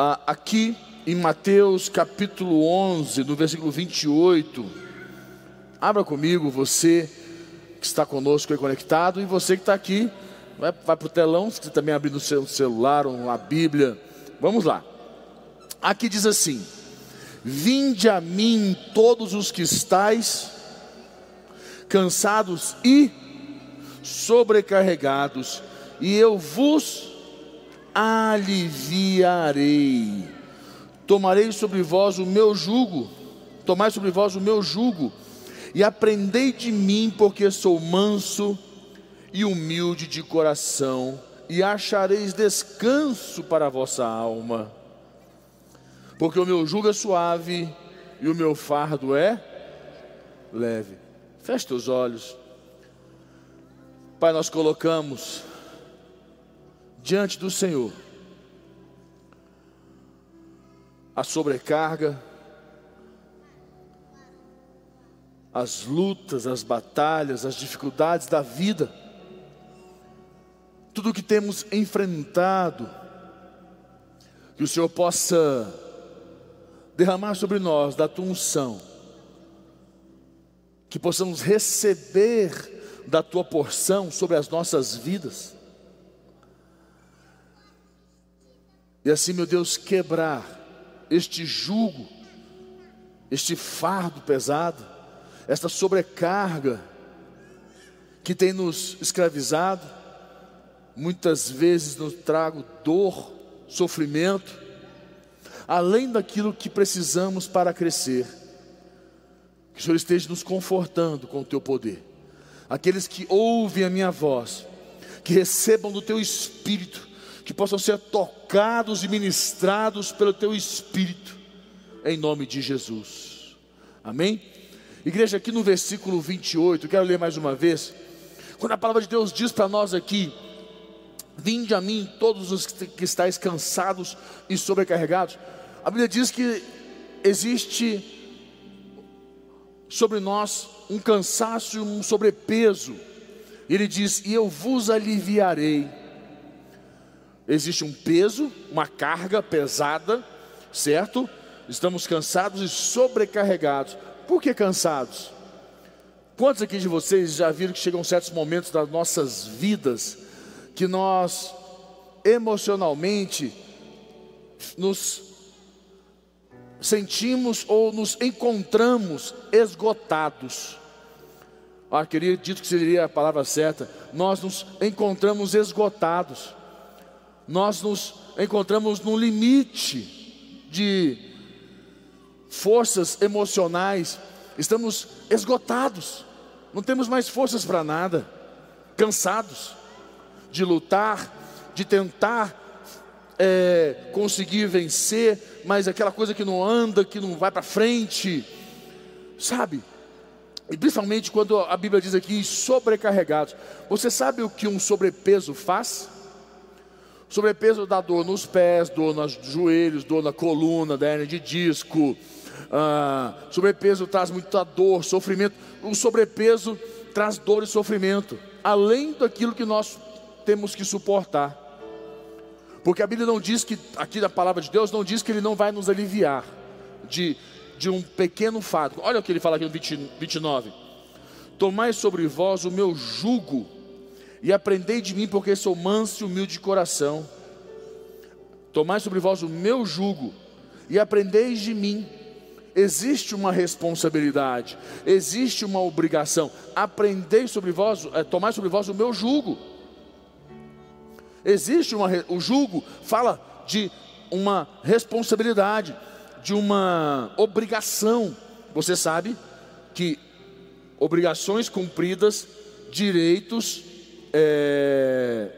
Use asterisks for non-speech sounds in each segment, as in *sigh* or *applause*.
ah, aqui em Mateus capítulo 11, no versículo 28. Abra comigo, você que está conosco aí conectado, e você que está aqui, vai, vai para o telão, se você também abrir no seu celular ou a Bíblia. Vamos lá. Aqui diz assim: Vinde a mim todos os que estáis cansados e sobrecarregados, e eu vos aliviarei. Tomarei sobre vós o meu jugo, tomai sobre vós o meu jugo, e aprendei de mim, porque sou manso e humilde de coração, e achareis descanso para a vossa alma. Porque o meu jugo é suave e o meu fardo é leve. Feche teus olhos. Pai, nós colocamos diante do Senhor. A sobrecarga, as lutas, as batalhas, as dificuldades da vida, tudo que temos enfrentado, que o Senhor possa derramar sobre nós da tua unção, que possamos receber da tua porção sobre as nossas vidas. E assim, meu Deus, quebrar este jugo, este fardo pesado, esta sobrecarga que tem nos escravizado, muitas vezes nos trago dor, sofrimento, além daquilo que precisamos para crescer. Que o Senhor esteja nos confortando com o teu poder aqueles que ouvem a minha voz, que recebam do teu espírito, que possam ser tocados e ministrados pelo teu espírito, em nome de Jesus. Amém? Igreja, aqui no versículo 28, quero ler mais uma vez. Quando a palavra de Deus diz para nós aqui: Vinde a mim, todos os que estáis cansados e sobrecarregados. A Bíblia diz que existe sobre nós um cansaço, um sobrepeso. Ele diz: E eu vos aliviarei. Existe um peso, uma carga pesada, certo? Estamos cansados e sobrecarregados. Por que cansados? Quantos aqui de vocês já viram que chegam certos momentos das nossas vidas que nós emocionalmente nos sentimos ou nos encontramos esgotados. Ah, queria dito que seria a palavra certa. Nós nos encontramos esgotados. Nós nos encontramos no limite de forças emocionais. Estamos esgotados. Não temos mais forças para nada. Cansados de lutar, de tentar é, conseguir vencer, mas aquela coisa que não anda, que não vai para frente, sabe? E principalmente quando a Bíblia diz aqui sobrecarregados. Você sabe o que um sobrepeso faz? Sobrepeso dá dor nos pés, dor nos joelhos, dor na coluna, da hernia de disco. Ah, sobrepeso traz muita dor, sofrimento. O sobrepeso traz dor e sofrimento, além daquilo que nós temos que suportar. Porque a Bíblia não diz que, aqui na palavra de Deus, não diz que Ele não vai nos aliviar de, de um pequeno fato. Olha o que ele fala aqui no 20, 29. Tomai sobre vós o meu jugo e aprendei de mim, porque sou manso e humilde de coração. Tomai sobre vós o meu jugo e aprendeis de mim. Existe uma responsabilidade, existe uma obrigação. Aprendei sobre vós, é, tomai sobre vós o meu jugo. Existe uma, o julgo fala de uma responsabilidade, de uma obrigação. Você sabe que obrigações cumpridas, direitos, é,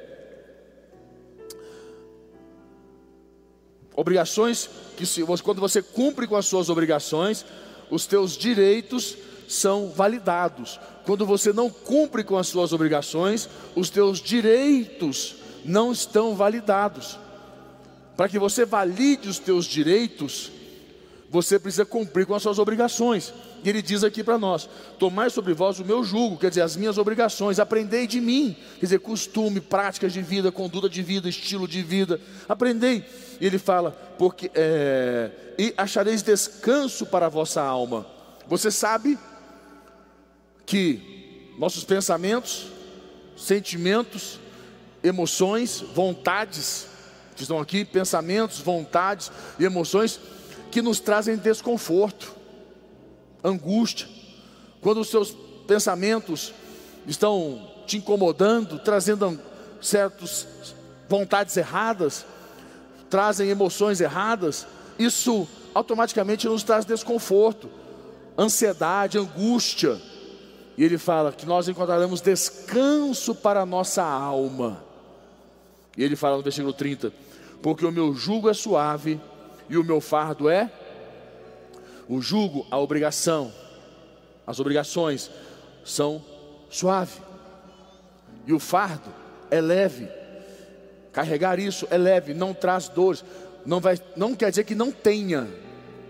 obrigações que se, quando você cumpre com as suas obrigações, os teus direitos são validados. Quando você não cumpre com as suas obrigações, os teus direitos não estão validados. Para que você valide os teus direitos, você precisa cumprir com as suas obrigações. E ele diz aqui para nós: Tomai sobre vós o meu jugo, quer dizer, as minhas obrigações, aprendei de mim, quer dizer, costume, práticas de vida, conduta de vida, estilo de vida, aprendei. E ele fala: porque é, e achareis descanso para a vossa alma. Você sabe que nossos pensamentos, sentimentos, emoções, vontades, que estão aqui, pensamentos, vontades e emoções que nos trazem desconforto, angústia. Quando os seus pensamentos estão te incomodando, trazendo certas vontades erradas, trazem emoções erradas, isso automaticamente nos traz desconforto, ansiedade, angústia. E ele fala que nós encontraremos descanso para a nossa alma. E ele fala no versículo 30: Porque o meu jugo é suave e o meu fardo é o jugo, a obrigação, as obrigações são suave. E o fardo é leve. Carregar isso é leve, não traz dores. Não, vai, não quer dizer que não tenha,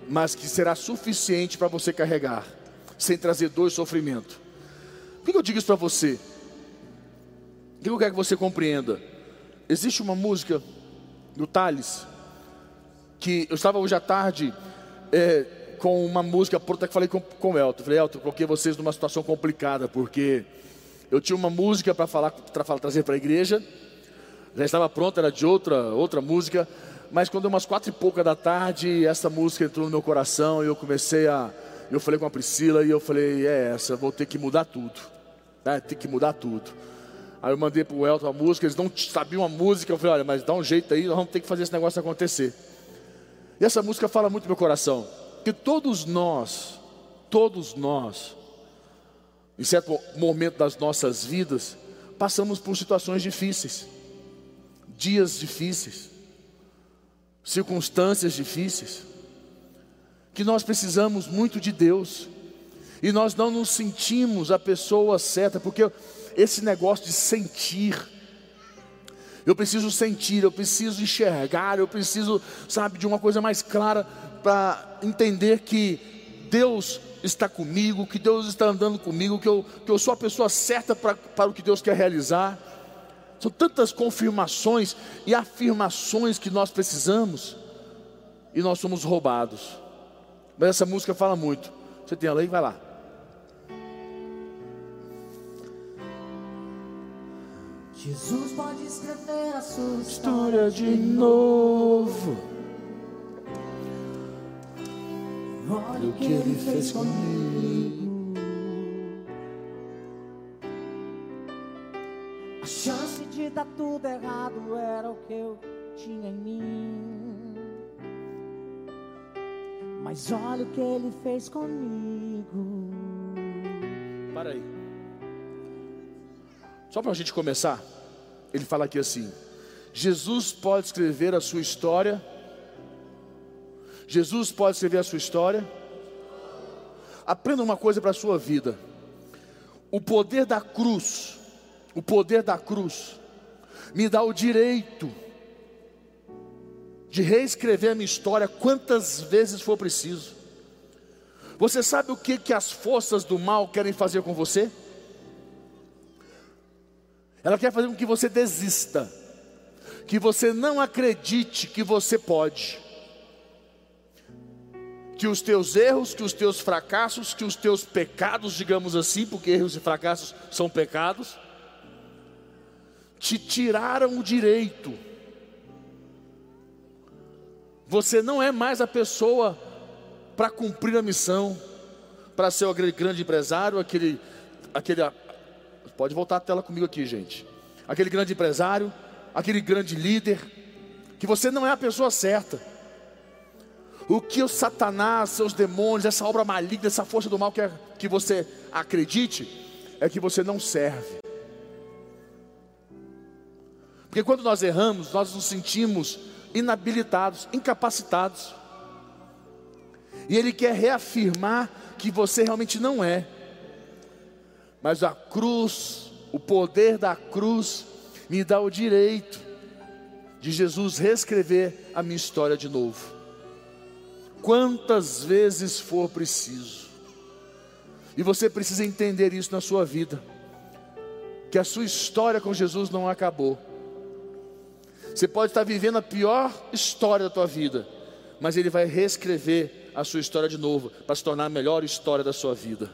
mas que será suficiente para você carregar, sem trazer dor e sofrimento. Por que eu digo isso para você? O que eu quero que você compreenda? Existe uma música do Thales, que eu estava hoje à tarde é, com uma música pronta que falei com, com o Elton. Falei, Elton, coloquei vocês numa situação complicada, porque eu tinha uma música para falar, para trazer para a igreja, já estava pronta, era de outra, outra música, mas quando umas quatro e pouca da tarde, essa música entrou no meu coração e eu comecei a. Eu falei com a Priscila e eu falei, é essa, vou ter que mudar tudo. Né? Tem que mudar tudo. Aí eu mandei para o Elton a música, eles não sabiam a música, eu falei, olha, mas dá um jeito aí, nós vamos ter que fazer esse negócio acontecer. E essa música fala muito no meu coração, que todos nós, todos nós, em certo momento das nossas vidas, passamos por situações difíceis, dias difíceis circunstâncias difíceis, que nós precisamos muito de Deus, e nós não nos sentimos a pessoa certa, porque esse negócio de sentir, eu preciso sentir, eu preciso enxergar, eu preciso, sabe, de uma coisa mais clara para entender que Deus está comigo, que Deus está andando comigo, que eu, que eu sou a pessoa certa para, para o que Deus quer realizar. São tantas confirmações e afirmações que nós precisamos e nós somos roubados. Mas essa música fala muito. Você tem ela aí? Vai lá. Jesus pode escrever a sua história de novo. Olha o que ele fez comigo. A chance de dar tudo errado era o que eu tinha em mim. Mas olha o que ele fez comigo. Para aí. Só para a gente começar, ele fala aqui assim: Jesus pode escrever a sua história. Jesus pode escrever a sua história. Aprenda uma coisa para a sua vida: o poder da cruz o poder da cruz me dá o direito de reescrever a minha história quantas vezes for preciso. Você sabe o que, que as forças do mal querem fazer com você? Ela quer fazer com que você desista, que você não acredite que você pode, que os teus erros, que os teus fracassos, que os teus pecados, digamos assim, porque erros e fracassos são pecados, te tiraram o direito. Você não é mais a pessoa para cumprir a missão, para ser aquele grande empresário, aquele, aquele. Pode voltar a tela comigo aqui, gente. Aquele grande empresário, aquele grande líder, que você não é a pessoa certa. O que o Satanás, seus demônios, essa obra maligna, essa força do mal quer que você acredite, é que você não serve. Porque quando nós erramos, nós nos sentimos inabilitados, incapacitados. E Ele quer reafirmar que você realmente não é. Mas a cruz, o poder da cruz, me dá o direito de Jesus reescrever a minha história de novo. Quantas vezes for preciso. E você precisa entender isso na sua vida, que a sua história com Jesus não acabou. Você pode estar vivendo a pior história da tua vida, mas Ele vai reescrever a sua história de novo, para se tornar a melhor história da sua vida.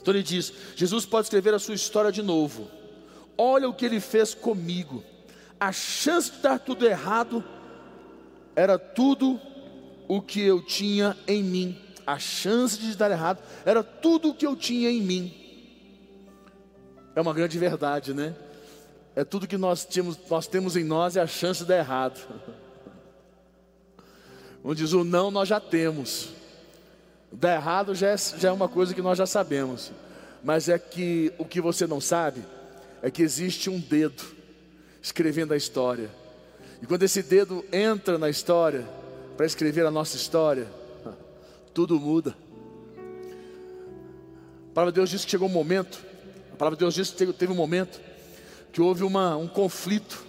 Então ele diz: Jesus pode escrever a sua história de novo. Olha o que ele fez comigo. A chance de dar tudo errado era tudo o que eu tinha em mim. A chance de dar errado era tudo o que eu tinha em mim. É uma grande verdade, né? É tudo que nós temos, nós temos em nós é a chance de dar errado. Onde diz o não, nós já temos. Dar errado já é, já é uma coisa que nós já sabemos. Mas é que o que você não sabe é que existe um dedo escrevendo a história. E quando esse dedo entra na história, para escrever a nossa história, *laughs* tudo muda. A palavra de Deus diz que chegou um momento, a palavra de Deus diz que teve um momento que houve uma, um conflito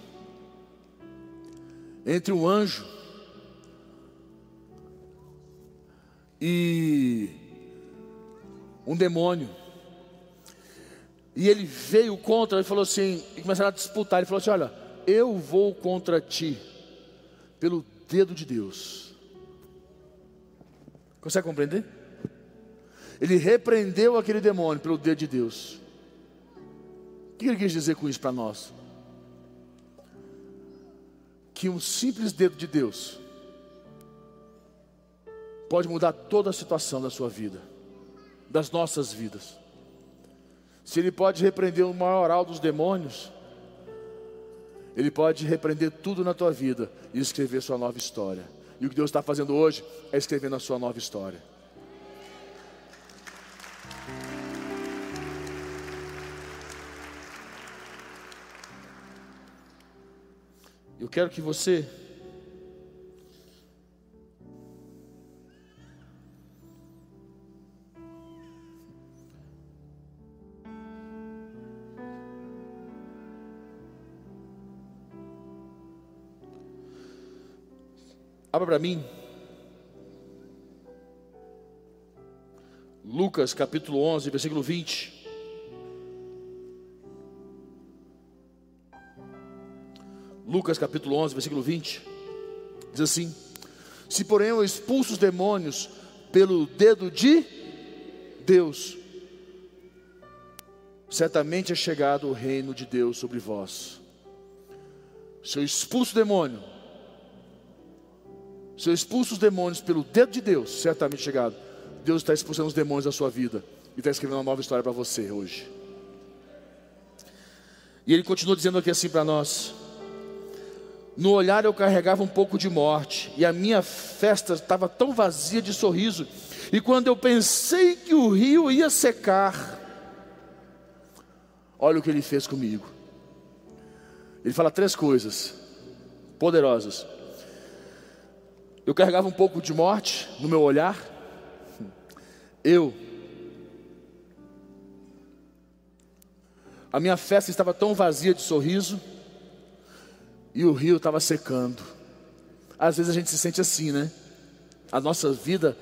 entre um anjo e um demônio. E ele veio contra, ele falou assim, e começaram a disputar. Ele falou assim: Olha, eu vou contra ti, pelo dedo de Deus. Consegue compreender? Ele repreendeu aquele demônio pelo dedo de Deus. O que ele quis dizer com isso para nós? Que um simples dedo de Deus pode mudar toda a situação da sua vida, das nossas vidas. Se ele pode repreender o maioral dos demônios, ele pode repreender tudo na tua vida e escrever sua nova história. E o que Deus está fazendo hoje é escrever na sua nova história. Eu quero que você para mim. Lucas capítulo 11, versículo 20. Lucas capítulo 11, versículo 20, diz assim: Se porém eu expulso os demônios pelo dedo de Deus, certamente é chegado o reino de Deus sobre vós. Se eu expulso o demônio, se eu expulso os demônios pelo dedo de Deus, certamente chegado, Deus está expulsando os demônios da sua vida e está escrevendo uma nova história para você hoje. E ele continua dizendo aqui assim para nós: no olhar eu carregava um pouco de morte, e a minha festa estava tão vazia de sorriso. E quando eu pensei que o rio ia secar, olha o que ele fez comigo. Ele fala três coisas poderosas. Eu carregava um pouco de morte no meu olhar. Eu. A minha festa estava tão vazia de sorriso e o rio estava secando. Às vezes a gente se sente assim, né? A nossa vida,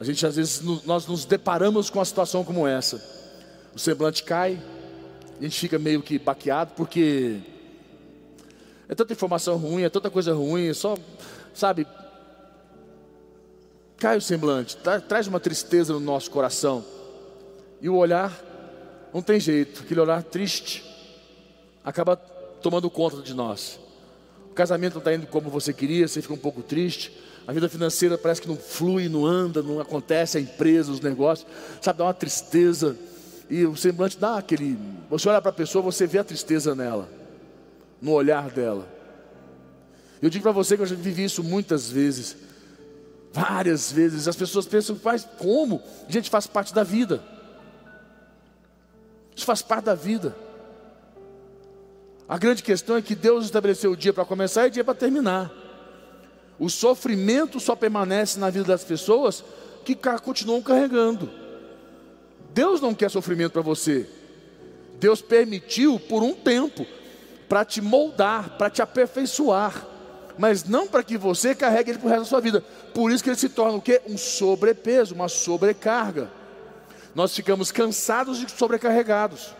a gente às vezes nós nos deparamos com uma situação como essa. O semblante cai, a gente fica meio que baqueado porque é tanta informação ruim, é tanta coisa ruim, é só, sabe, cai o semblante, tra traz uma tristeza no nosso coração. E o olhar, não tem jeito, aquele olhar triste acaba tomando conta de nós casamento não está indo como você queria, você fica um pouco triste. A vida financeira parece que não flui, não anda, não acontece, a empresa, os negócios, sabe, dá uma tristeza. E o semblante dá aquele. Você olha para a pessoa, você vê a tristeza nela, no olhar dela. Eu digo para você que eu já vivi isso muitas vezes, várias vezes. As pessoas pensam, faz como? Gente, faz parte da vida. Isso faz parte da vida. A grande questão é que Deus estabeleceu o dia para começar e o dia para terminar. O sofrimento só permanece na vida das pessoas que continuam carregando. Deus não quer sofrimento para você. Deus permitiu por um tempo para te moldar, para te aperfeiçoar, mas não para que você carregue ele para o resto da sua vida. Por isso que ele se torna o quê? Um sobrepeso, uma sobrecarga. Nós ficamos cansados e sobrecarregados.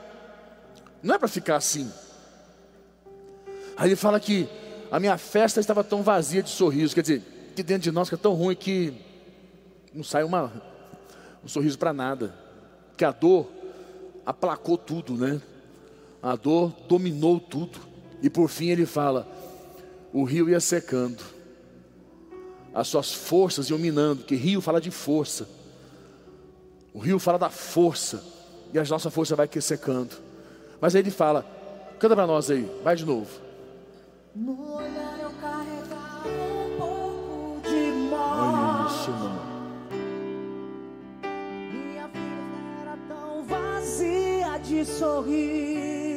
Não é para ficar assim. Aí ele fala que a minha festa estava tão vazia de sorriso, quer dizer, que dentro de nós é tão ruim que não sai uma, um sorriso para nada. Que a dor aplacou tudo, né? A dor dominou tudo. E por fim ele fala: o rio ia secando, as suas forças iam minando, que rio fala de força. O rio fala da força, e a nossa força vai secando. Mas aí ele fala: canta para nós aí, vai de novo. No olhar eu carregava um pouco de morte. Isso, irmão. Minha vida era tão vazia de sorriso.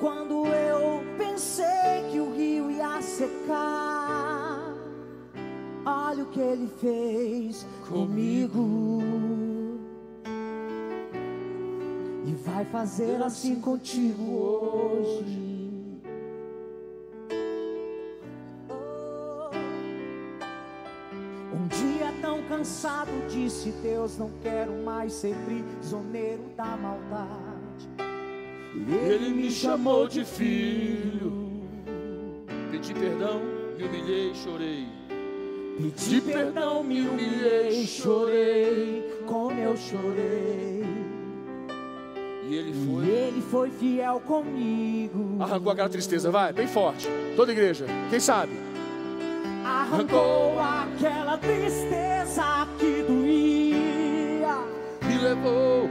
Quando eu pensei que o rio ia secar, olha o que ele fez comigo. E vai fazer assim contigo hoje. Oh. Um dia tão cansado disse Deus, não quero mais ser prisioneiro da maldade. Ele me chamou de filho. Pedi perdão, me humilhei, chorei. Pedi perdão, me humilhei, chorei, como eu chorei. E ele E foi. ele foi fiel comigo. Arrancou aquela tristeza, vai, bem forte. Toda igreja, quem sabe? Arrancou aquela tristeza que doía. Me levou,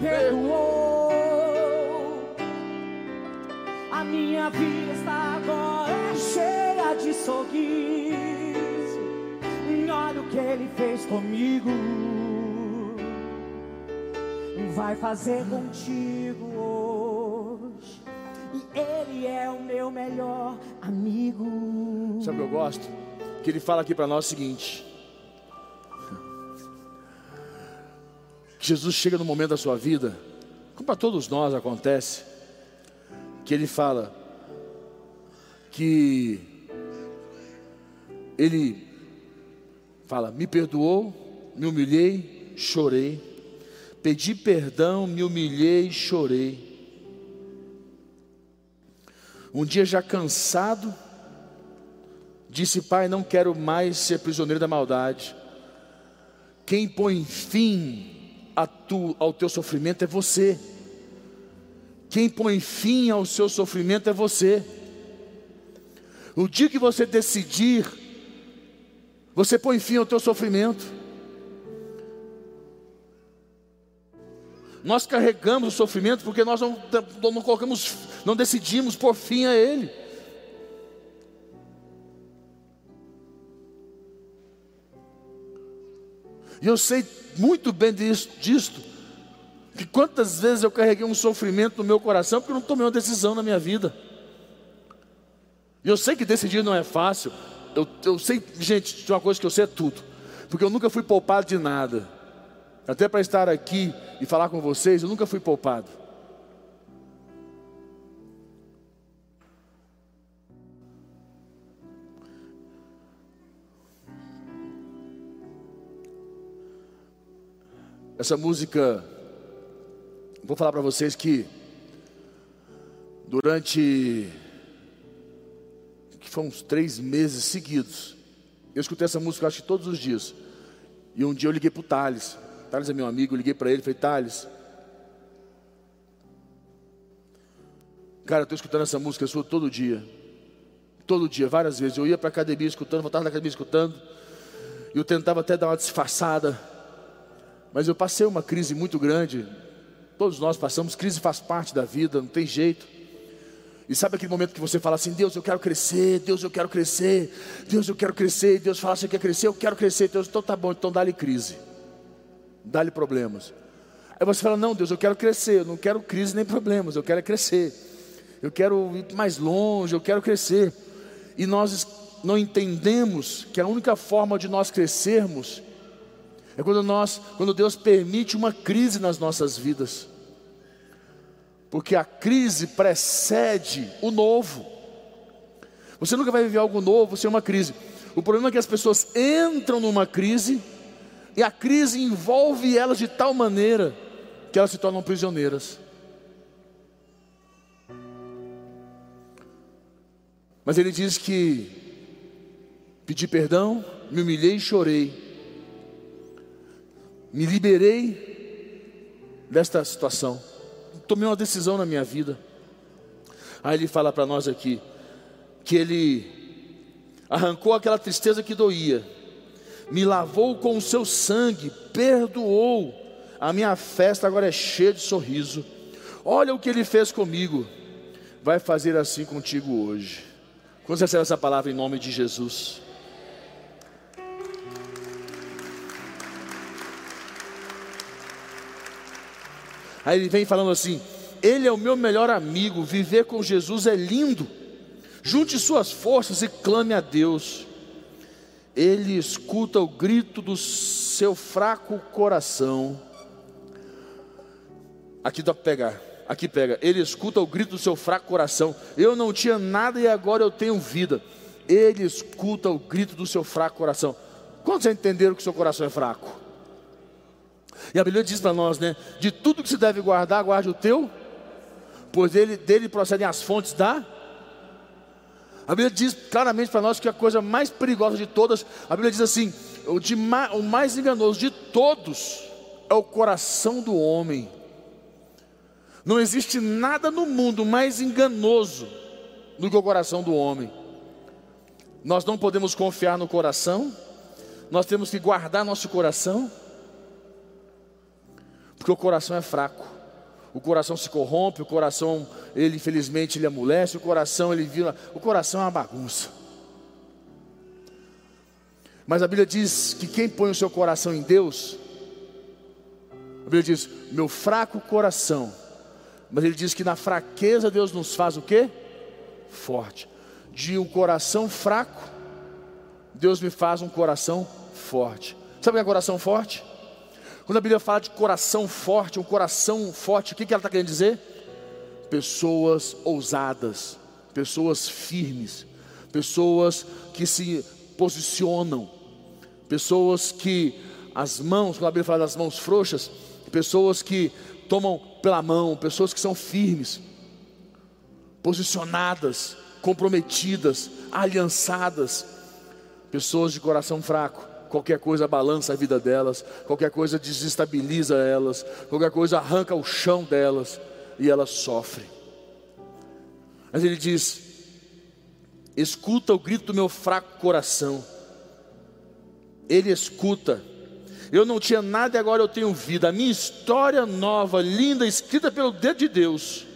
perdoou. A minha vida agora cheia de sorriso. Olha o que ele fez comigo. Vai fazer contigo hoje. E ele é o meu melhor amigo. sabe o que eu gosto? Que ele fala aqui para nós o seguinte: que Jesus chega no momento da sua vida, como para todos nós acontece, que ele fala que ele fala, me perdoou, me humilhei, chorei, pedi perdão, me humilhei, chorei. Um dia já cansado, disse: Pai, não quero mais ser prisioneiro da maldade. Quem põe fim tu, ao teu sofrimento é você. Quem põe fim ao seu sofrimento é você. O dia que você decidir, você põe fim ao teu sofrimento. Nós carregamos o sofrimento porque nós não, não colocamos, não decidimos por fim a ele. E eu sei muito bem disso, disto, que quantas vezes eu carreguei um sofrimento no meu coração porque eu não tomei uma decisão na minha vida. E eu sei que decidir não é fácil. Eu, eu sei, gente, de uma coisa que eu sei é tudo. Porque eu nunca fui poupado de nada. Até para estar aqui e falar com vocês, eu nunca fui poupado. Essa música, vou falar para vocês que durante que foi uns três meses seguidos, eu escutei essa música acho que todos os dias. E um dia eu liguei para o Thales. Thales é meu amigo, eu liguei para ele e falei, Thales, cara, eu estou escutando essa música sua todo dia. Todo dia, várias vezes. Eu ia para a academia escutando, voltava da academia escutando. E eu tentava até dar uma disfarçada. Mas eu passei uma crise muito grande. Todos nós passamos, crise faz parte da vida, não tem jeito. E sabe aquele momento que você fala assim: Deus, eu quero crescer, Deus, eu quero crescer, Deus, eu quero crescer. E Deus fala: Você quer crescer? Eu quero crescer. Deus, então tá bom, então dá-lhe crise, dá-lhe problemas. Aí você fala: Não, Deus, eu quero crescer, eu não quero crise nem problemas, eu quero é crescer, eu quero ir mais longe, eu quero crescer. E nós não entendemos que a única forma de nós crescermos é quando nós, quando Deus permite uma crise nas nossas vidas. Porque a crise precede o novo. Você nunca vai viver algo novo sem uma crise. O problema é que as pessoas entram numa crise e a crise envolve elas de tal maneira que elas se tornam prisioneiras. Mas ele diz que pedi perdão, me humilhei e chorei, me liberei desta situação, tomei uma decisão na minha vida. Aí ele fala para nós aqui que ele arrancou aquela tristeza que doía me lavou com o seu sangue, perdoou. A minha festa agora é cheia de sorriso. Olha o que ele fez comigo. Vai fazer assim contigo hoje. Quando você recebe essa palavra em nome de Jesus? Aí ele vem falando assim: Ele é o meu melhor amigo. Viver com Jesus é lindo. Junte suas forças e clame a Deus ele escuta o grito do seu fraco coração. Aqui dá para pegar, aqui pega. Ele escuta o grito do seu fraco coração. Eu não tinha nada e agora eu tenho vida. Ele escuta o grito do seu fraco coração. Quantos entenderam que seu coração é fraco? E a Bíblia diz para nós, né? De tudo que se deve guardar, guarde o teu, pois dele, dele procedem as fontes da a Bíblia diz claramente para nós que a coisa mais perigosa de todas, a Bíblia diz assim: o, de, o mais enganoso de todos é o coração do homem. Não existe nada no mundo mais enganoso do que o coração do homem. Nós não podemos confiar no coração, nós temos que guardar nosso coração, porque o coração é fraco o coração se corrompe, o coração, ele infelizmente ele amolece, o coração ele vira, o coração é uma bagunça. Mas a Bíblia diz que quem põe o seu coração em Deus, a Bíblia diz, meu fraco coração, mas ele diz que na fraqueza Deus nos faz o quê? Forte. De um coração fraco, Deus me faz um coração forte. Sabe o que é coração forte? Quando a Bíblia fala de coração forte, um coração forte, o que, que ela está querendo dizer? Pessoas ousadas, pessoas firmes, pessoas que se posicionam, pessoas que as mãos, quando a Bíblia fala das mãos frouxas, pessoas que tomam pela mão, pessoas que são firmes, posicionadas, comprometidas, aliançadas, pessoas de coração fraco qualquer coisa balança a vida delas, qualquer coisa desestabiliza elas, qualquer coisa arranca o chão delas e elas sofrem. Mas ele diz: escuta o grito do meu fraco coração. Ele escuta. Eu não tinha nada e agora eu tenho vida. A minha história nova, linda, escrita pelo dedo de Deus.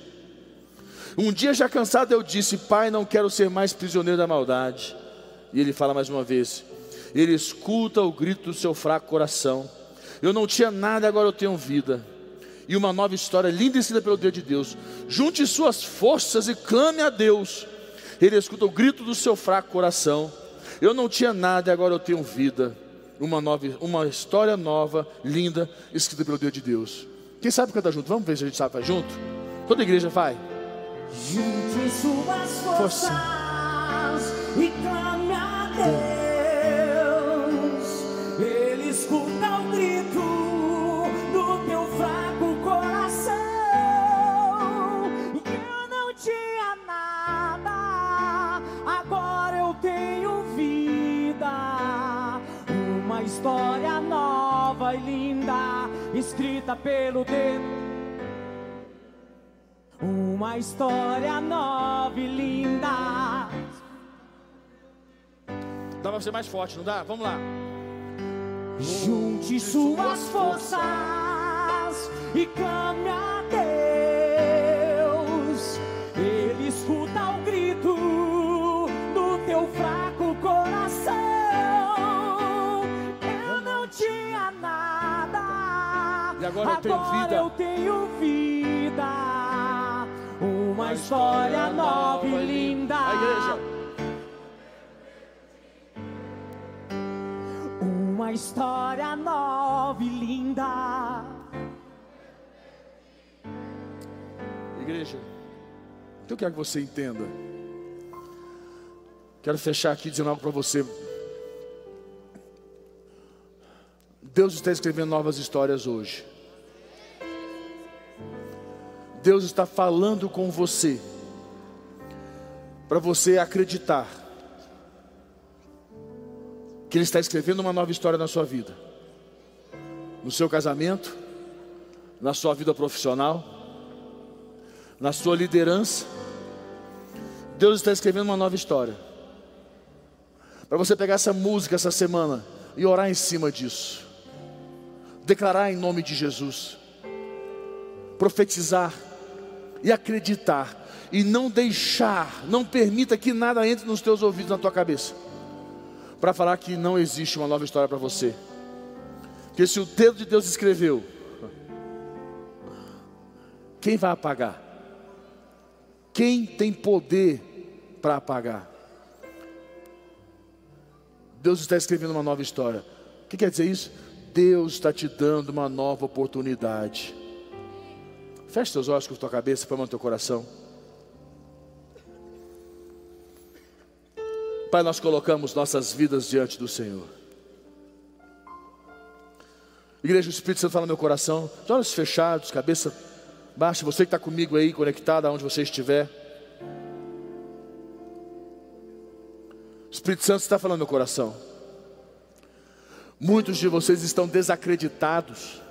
Um dia já cansado eu disse: Pai, não quero ser mais prisioneiro da maldade. E ele fala mais uma vez: ele escuta o grito do seu fraco coração. Eu não tinha nada, agora eu tenho vida. E uma nova história linda escrita pelo Deus de Deus. Junte suas forças e clame a Deus. Ele escuta o grito do seu fraco coração. Eu não tinha nada, agora eu tenho vida. Uma, nova, uma história nova, linda, escrita pelo Deus de Deus. Quem sabe cantar junto? Vamos ver se a gente sabe fazer junto? Toda a igreja vai. Junte suas forças Força. e clame a Deus. História nova e linda, escrita pelo dedo. Uma história nova e linda. Dá pra ser mais forte, não dá? Vamos lá. Junte suas forças e clame agora, agora eu tenho vida. Uma história nova e linda. A igreja. Uma história nova e linda. igreja. Então eu quero que você entenda. Quero fechar aqui dizendo algo para você. Deus está escrevendo novas histórias hoje. Deus está falando com você, para você acreditar que Ele está escrevendo uma nova história na sua vida, no seu casamento, na sua vida profissional, na sua liderança. Deus está escrevendo uma nova história. Para você pegar essa música essa semana e orar em cima disso, declarar em nome de Jesus, profetizar e acreditar e não deixar, não permita que nada entre nos teus ouvidos, na tua cabeça, para falar que não existe uma nova história para você. Porque se o dedo de Deus escreveu, quem vai apagar? Quem tem poder para apagar? Deus está escrevendo uma nova história. O que quer dizer isso? Deus está te dando uma nova oportunidade. Feche seus olhos com a tua cabeça, põe no teu coração. Pai, nós colocamos nossas vidas diante do Senhor. Igreja, o Espírito Santo fala no meu coração, olhos fechados, cabeça baixa, você que está comigo aí, conectado aonde você estiver. O Espírito Santo está falando no meu coração. Muitos de vocês estão desacreditados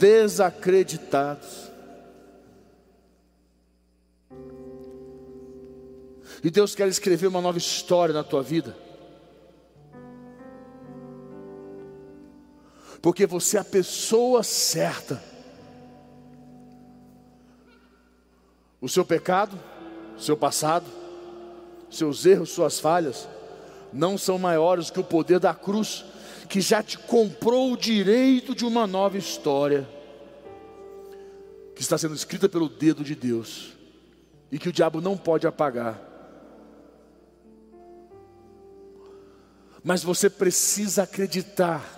desacreditados. E Deus quer escrever uma nova história na tua vida. Porque você é a pessoa certa. O seu pecado, seu passado, seus erros, suas falhas, não são maiores que o poder da cruz que já te comprou o direito de uma nova história, que está sendo escrita pelo dedo de Deus, e que o diabo não pode apagar. Mas você precisa acreditar,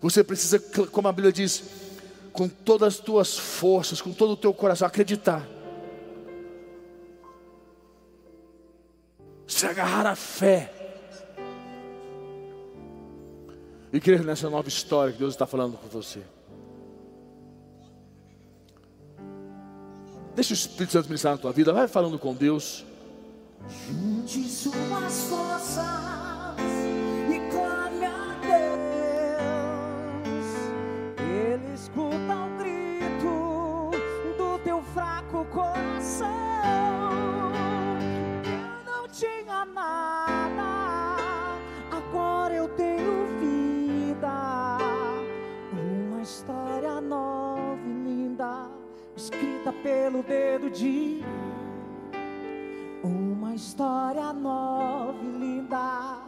você precisa, como a Bíblia diz, com todas as tuas forças, com todo o teu coração, acreditar. Se agarrar à fé e crer nessa nova história que Deus está falando com você. Deixa o Espírito Santo ministrar na tua vida, vai falando com Deus. Junte suas forças pelo dedo de uma história nova e linda,